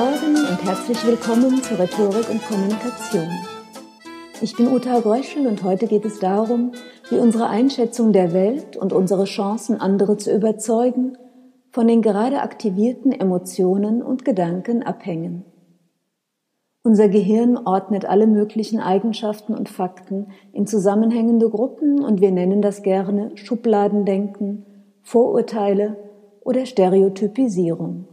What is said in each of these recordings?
Morgen und herzlich willkommen zu Rhetorik und Kommunikation. Ich bin Uta Gröschel und heute geht es darum, wie unsere Einschätzung der Welt und unsere Chancen, andere zu überzeugen, von den gerade aktivierten Emotionen und Gedanken abhängen. Unser Gehirn ordnet alle möglichen Eigenschaften und Fakten in zusammenhängende Gruppen und wir nennen das gerne Schubladendenken, Vorurteile oder Stereotypisierung.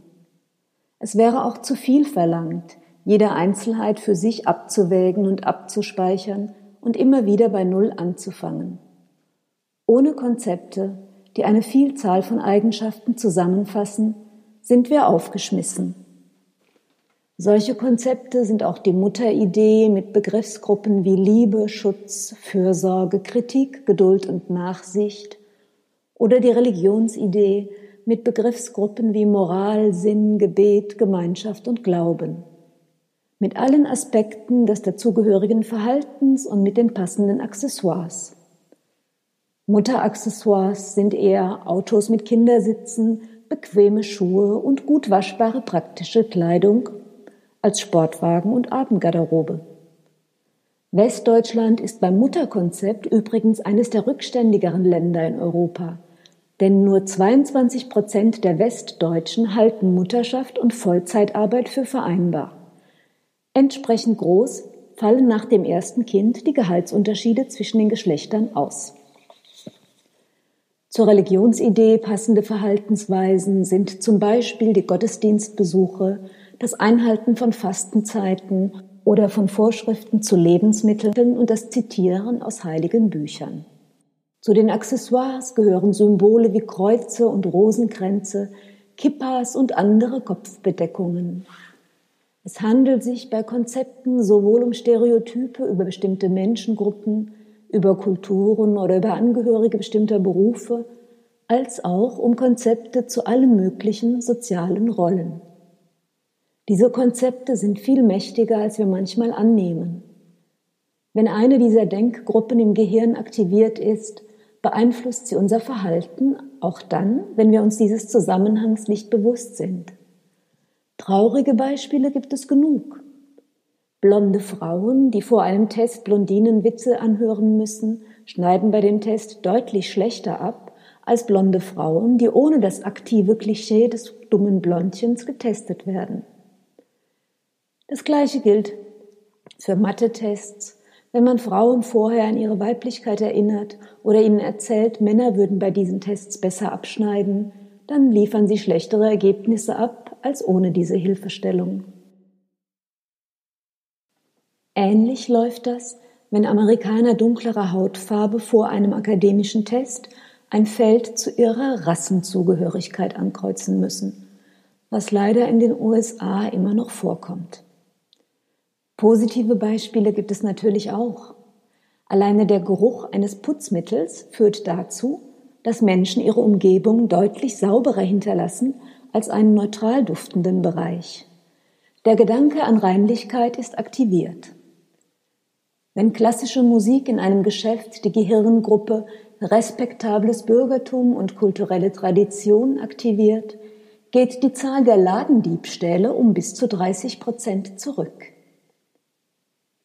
Es wäre auch zu viel verlangt, jede Einzelheit für sich abzuwägen und abzuspeichern und immer wieder bei Null anzufangen. Ohne Konzepte, die eine Vielzahl von Eigenschaften zusammenfassen, sind wir aufgeschmissen. Solche Konzepte sind auch die Mutteridee mit Begriffsgruppen wie Liebe, Schutz, Fürsorge, Kritik, Geduld und Nachsicht oder die Religionsidee mit Begriffsgruppen wie Moral, Sinn, Gebet, Gemeinschaft und Glauben. Mit allen Aspekten des dazugehörigen Verhaltens und mit den passenden Accessoires. Mutteraccessoires sind eher Autos mit Kindersitzen, bequeme Schuhe und gut waschbare praktische Kleidung als Sportwagen und Abendgarderobe. Westdeutschland ist beim Mutterkonzept übrigens eines der rückständigeren Länder in Europa, denn nur 22 Prozent der Westdeutschen halten Mutterschaft und Vollzeitarbeit für vereinbar. Entsprechend groß fallen nach dem ersten Kind die Gehaltsunterschiede zwischen den Geschlechtern aus. Zur Religionsidee passende Verhaltensweisen sind zum Beispiel die Gottesdienstbesuche, das Einhalten von Fastenzeiten oder von Vorschriften zu Lebensmitteln und das Zitieren aus heiligen Büchern. Zu den Accessoires gehören Symbole wie Kreuze und Rosenkränze, Kippas und andere Kopfbedeckungen. Es handelt sich bei Konzepten sowohl um Stereotype über bestimmte Menschengruppen über Kulturen oder über Angehörige bestimmter Berufe, als auch um Konzepte zu allen möglichen sozialen Rollen. Diese Konzepte sind viel mächtiger, als wir manchmal annehmen. Wenn eine dieser Denkgruppen im Gehirn aktiviert ist, beeinflusst sie unser Verhalten, auch dann, wenn wir uns dieses Zusammenhangs nicht bewusst sind. Traurige Beispiele gibt es genug. Blonde Frauen, die vor einem Test Blondinenwitze anhören müssen, schneiden bei dem Test deutlich schlechter ab als blonde Frauen, die ohne das aktive Klischee des dummen Blondchens getestet werden. Das Gleiche gilt für Mathe-Tests. Wenn man Frauen vorher an ihre Weiblichkeit erinnert oder ihnen erzählt, Männer würden bei diesen Tests besser abschneiden, dann liefern sie schlechtere Ergebnisse ab als ohne diese Hilfestellung. Ähnlich läuft das, wenn Amerikaner dunklerer Hautfarbe vor einem akademischen Test ein Feld zu ihrer Rassenzugehörigkeit ankreuzen müssen, was leider in den USA immer noch vorkommt. Positive Beispiele gibt es natürlich auch. Alleine der Geruch eines Putzmittels führt dazu, dass Menschen ihre Umgebung deutlich sauberer hinterlassen als einen neutral duftenden Bereich. Der Gedanke an Reinlichkeit ist aktiviert. Wenn klassische Musik in einem Geschäft die Gehirngruppe respektables Bürgertum und kulturelle Tradition aktiviert, geht die Zahl der Ladendiebstähle um bis zu 30 Prozent zurück.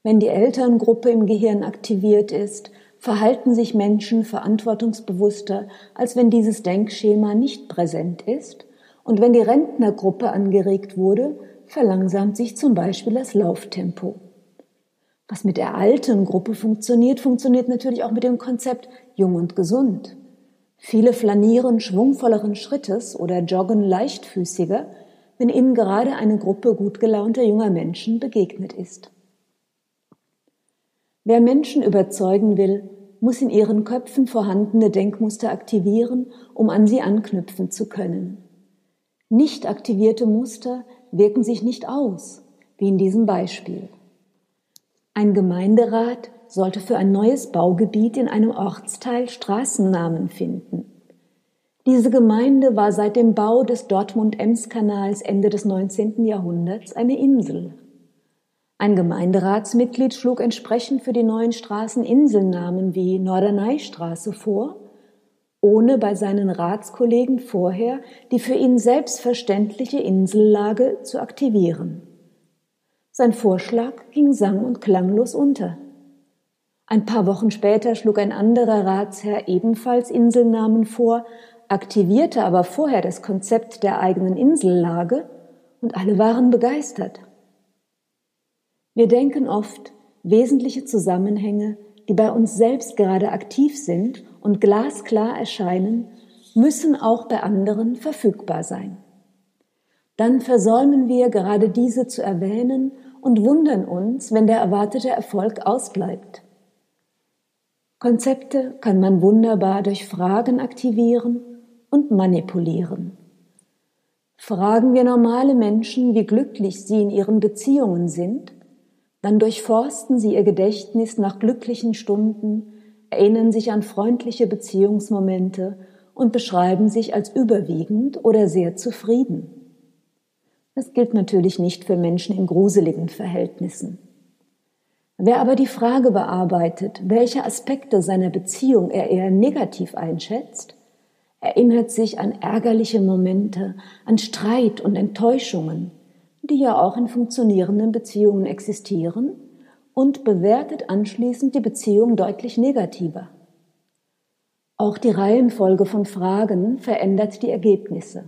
Wenn die Elterngruppe im Gehirn aktiviert ist, verhalten sich Menschen verantwortungsbewusster, als wenn dieses Denkschema nicht präsent ist. Und wenn die Rentnergruppe angeregt wurde, verlangsamt sich zum Beispiel das Lauftempo. Was mit der alten Gruppe funktioniert, funktioniert natürlich auch mit dem Konzept jung und gesund. Viele flanieren schwungvolleren Schrittes oder joggen leichtfüßiger, wenn ihnen gerade eine Gruppe gut gelaunter junger Menschen begegnet ist. Wer Menschen überzeugen will, muss in ihren Köpfen vorhandene Denkmuster aktivieren, um an sie anknüpfen zu können. Nicht aktivierte Muster wirken sich nicht aus, wie in diesem Beispiel. Ein Gemeinderat sollte für ein neues Baugebiet in einem Ortsteil Straßennamen finden. Diese Gemeinde war seit dem Bau des Dortmund-Ems-Kanals Ende des 19. Jahrhunderts eine Insel. Ein Gemeinderatsmitglied schlug entsprechend für die neuen Straßen Inselnamen wie Norderneystraße vor ohne bei seinen Ratskollegen vorher die für ihn selbstverständliche Insellage zu aktivieren. Sein Vorschlag ging sang- und klanglos unter. Ein paar Wochen später schlug ein anderer Ratsherr ebenfalls Inselnamen vor, aktivierte aber vorher das Konzept der eigenen Insellage und alle waren begeistert. Wir denken oft, wesentliche Zusammenhänge, die bei uns selbst gerade aktiv sind und glasklar erscheinen, müssen auch bei anderen verfügbar sein. Dann versäumen wir gerade diese zu erwähnen und wundern uns, wenn der erwartete Erfolg ausbleibt. Konzepte kann man wunderbar durch Fragen aktivieren und manipulieren. Fragen wir normale Menschen, wie glücklich sie in ihren Beziehungen sind, dann durchforsten sie ihr Gedächtnis nach glücklichen Stunden, erinnern sich an freundliche Beziehungsmomente und beschreiben sich als überwiegend oder sehr zufrieden. Das gilt natürlich nicht für Menschen in gruseligen Verhältnissen. Wer aber die Frage bearbeitet, welche Aspekte seiner Beziehung er eher negativ einschätzt, erinnert sich an ärgerliche Momente, an Streit und Enttäuschungen, die ja auch in funktionierenden Beziehungen existieren, und bewertet anschließend die Beziehung deutlich negativer. Auch die Reihenfolge von Fragen verändert die Ergebnisse.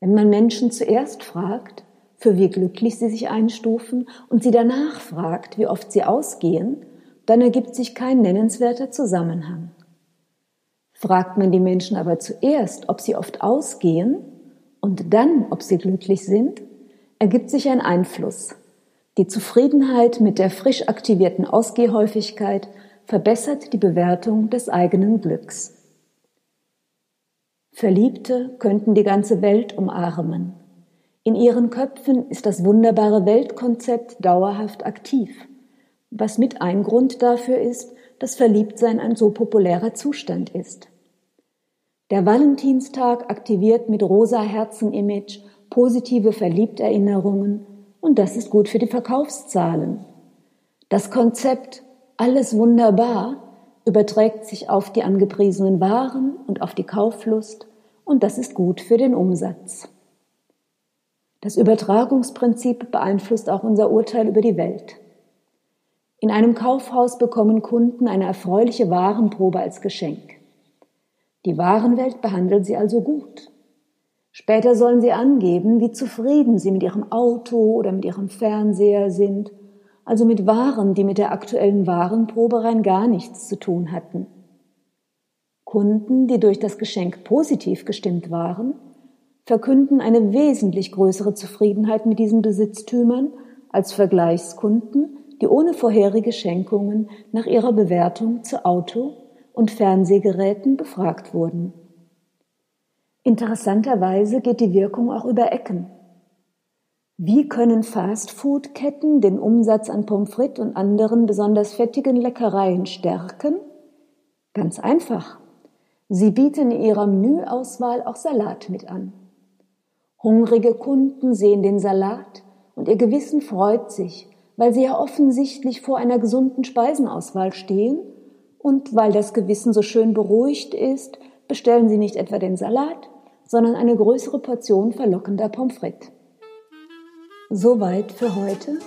Wenn man Menschen zuerst fragt, für wie glücklich sie sich einstufen und sie danach fragt, wie oft sie ausgehen, dann ergibt sich kein nennenswerter Zusammenhang. Fragt man die Menschen aber zuerst, ob sie oft ausgehen und dann, ob sie glücklich sind, ergibt sich ein Einfluss. Die Zufriedenheit mit der frisch aktivierten Ausgehhäufigkeit verbessert die Bewertung des eigenen Glücks. Verliebte könnten die ganze Welt umarmen. In ihren Köpfen ist das wunderbare Weltkonzept dauerhaft aktiv, was mit ein Grund dafür ist, dass Verliebtsein ein so populärer Zustand ist. Der Valentinstag aktiviert mit rosa Herzen-Image positive Verliebterinnerungen und das ist gut für die Verkaufszahlen. Das Konzept alles wunderbar überträgt sich auf die angepriesenen Waren und auf die Kauflust und das ist gut für den Umsatz. Das Übertragungsprinzip beeinflusst auch unser Urteil über die Welt. In einem Kaufhaus bekommen Kunden eine erfreuliche Warenprobe als Geschenk. Die Warenwelt behandelt sie also gut. Später sollen sie angeben, wie zufrieden sie mit ihrem Auto oder mit ihrem Fernseher sind, also mit Waren, die mit der aktuellen Warenprobe rein gar nichts zu tun hatten. Kunden, die durch das Geschenk positiv gestimmt waren, verkünden eine wesentlich größere Zufriedenheit mit diesen Besitztümern als Vergleichskunden, die ohne vorherige Schenkungen nach ihrer Bewertung zu Auto und Fernsehgeräten befragt wurden. Interessanterweise geht die Wirkung auch über Ecken. Wie können Fastfood-Ketten den Umsatz an Pommes frites und anderen besonders fettigen Leckereien stärken? Ganz einfach. Sie bieten in ihrer Menüauswahl auch Salat mit an. Hungrige Kunden sehen den Salat und ihr Gewissen freut sich, weil sie ja offensichtlich vor einer gesunden Speisenauswahl stehen und weil das Gewissen so schön beruhigt ist, bestellen sie nicht etwa den Salat, sondern eine größere Portion verlockender Pommes frites. Soweit für heute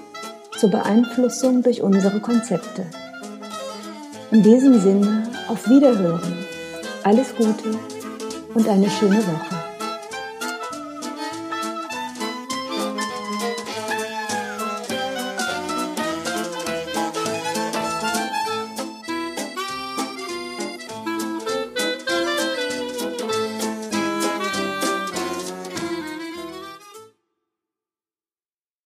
zur Beeinflussung durch unsere Konzepte. In diesem Sinne auf Wiederhören, alles Gute und eine schöne Woche.